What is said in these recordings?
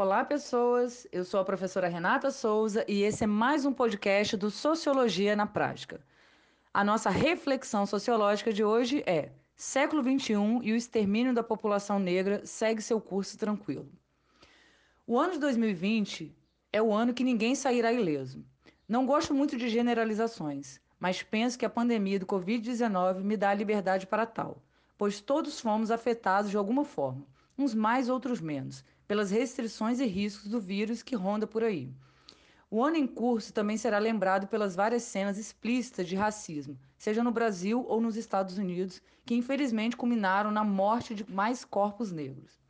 Olá, pessoas. Eu sou a professora Renata Souza e esse é mais um podcast do Sociologia na Prática. A nossa reflexão sociológica de hoje é: século XXI e o extermínio da população negra segue seu curso tranquilo. O ano de 2020 é o ano que ninguém sairá ileso. Não gosto muito de generalizações, mas penso que a pandemia do Covid-19 me dá a liberdade para tal, pois todos fomos afetados de alguma forma, uns mais, outros menos, pelas restrições e riscos do vírus que ronda por aí. O ano em curso também será lembrado pelas várias cenas explícitas de racismo, seja no Brasil ou nos Estados Unidos, que infelizmente culminaram na morte de mais corpos negros.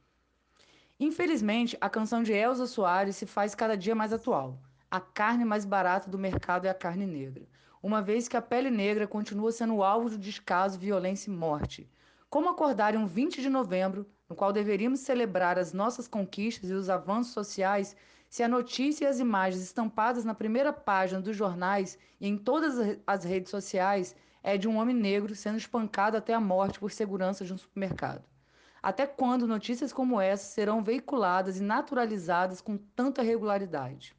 Infelizmente, a canção de Elza Soares se faz cada dia mais atual. A carne mais barata do mercado é a carne negra, uma vez que a pele negra continua sendo alvo de descaso, violência e morte. Como acordar em um 20 de novembro, no qual deveríamos celebrar as nossas conquistas e os avanços sociais, se a notícia e as imagens estampadas na primeira página dos jornais e em todas as redes sociais é de um homem negro sendo espancado até a morte por segurança de um supermercado? Até quando notícias como essa serão veiculadas e naturalizadas com tanta regularidade?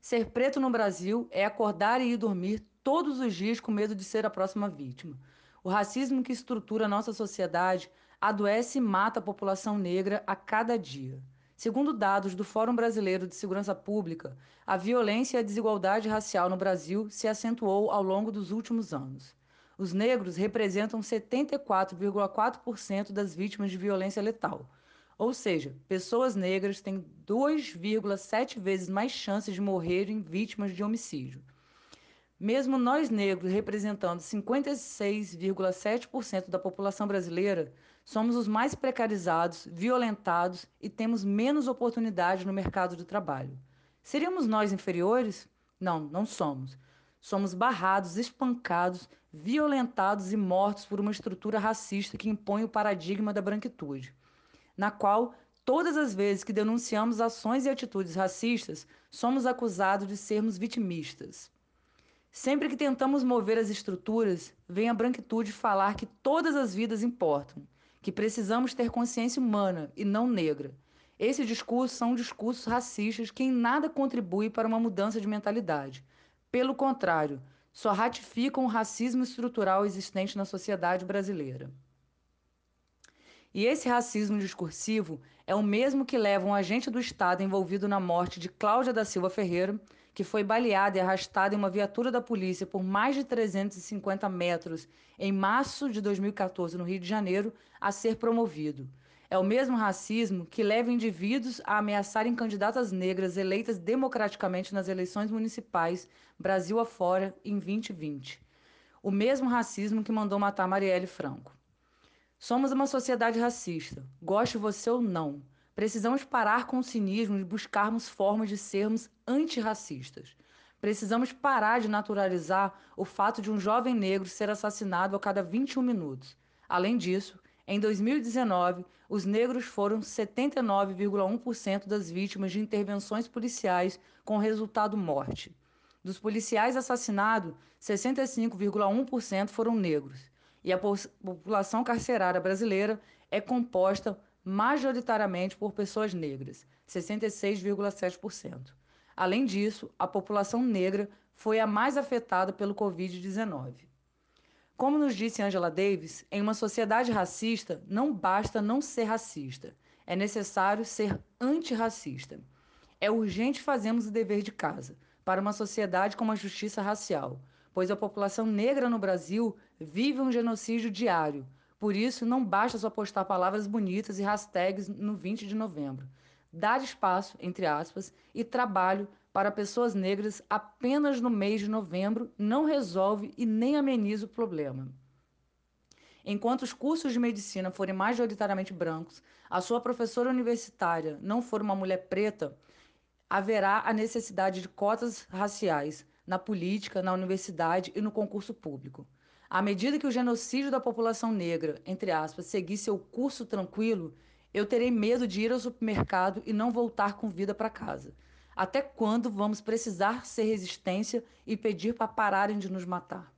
Ser preto no Brasil é acordar e ir dormir todos os dias com medo de ser a próxima vítima. O racismo que estrutura nossa sociedade adoece e mata a população negra a cada dia. Segundo dados do Fórum Brasileiro de Segurança Pública, a violência e a desigualdade racial no Brasil se acentuou ao longo dos últimos anos. Os negros representam 74,4% das vítimas de violência letal, ou seja, pessoas negras têm 2,7 vezes mais chances de morrerem vítimas de homicídio. Mesmo nós negros representando 56,7% da população brasileira, somos os mais precarizados, violentados e temos menos oportunidade no mercado de trabalho. Seríamos nós inferiores? Não, não somos. Somos barrados, espancados, violentados e mortos por uma estrutura racista que impõe o paradigma da branquitude na qual todas as vezes que denunciamos ações e atitudes racistas, somos acusados de sermos vitimistas. Sempre que tentamos mover as estruturas, vem a branquitude falar que todas as vidas importam, que precisamos ter consciência humana e não negra. Esse discurso são discursos racistas que em nada contribuem para uma mudança de mentalidade. Pelo contrário, só ratificam o racismo estrutural existente na sociedade brasileira. E esse racismo discursivo é o mesmo que leva um agente do Estado envolvido na morte de Cláudia da Silva Ferreira, que foi baleada e arrastada em uma viatura da polícia por mais de 350 metros em março de 2014 no Rio de Janeiro, a ser promovido. É o mesmo racismo que leva indivíduos a ameaçarem candidatas negras eleitas democraticamente nas eleições municipais Brasil afora em 2020. O mesmo racismo que mandou matar Marielle Franco. Somos uma sociedade racista, goste você ou não. Precisamos parar com o cinismo e buscarmos formas de sermos antirracistas. Precisamos parar de naturalizar o fato de um jovem negro ser assassinado a cada 21 minutos. Além disso, em 2019, os negros foram 79,1% das vítimas de intervenções policiais com resultado morte. Dos policiais assassinados, 65,1% foram negros e a população carcerária brasileira é composta majoritariamente por pessoas negras, 66,7%. Além disso, a população negra foi a mais afetada pelo Covid-19. Como nos disse Angela Davis, em uma sociedade racista não basta não ser racista, é necessário ser antirracista. É urgente fazermos o dever de casa para uma sociedade com uma justiça racial, pois a população negra no Brasil vive um genocídio diário. Por isso, não basta só postar palavras bonitas e hashtags no 20 de novembro. Dar espaço, entre aspas, e trabalho para pessoas negras apenas no mês de novembro não resolve e nem ameniza o problema. Enquanto os cursos de medicina forem majoritariamente brancos, a sua professora universitária não for uma mulher preta, haverá a necessidade de cotas raciais, na política, na universidade e no concurso público. À medida que o genocídio da população negra, entre aspas, seguir seu curso tranquilo, eu terei medo de ir ao supermercado e não voltar com vida para casa. Até quando vamos precisar ser resistência e pedir para pararem de nos matar?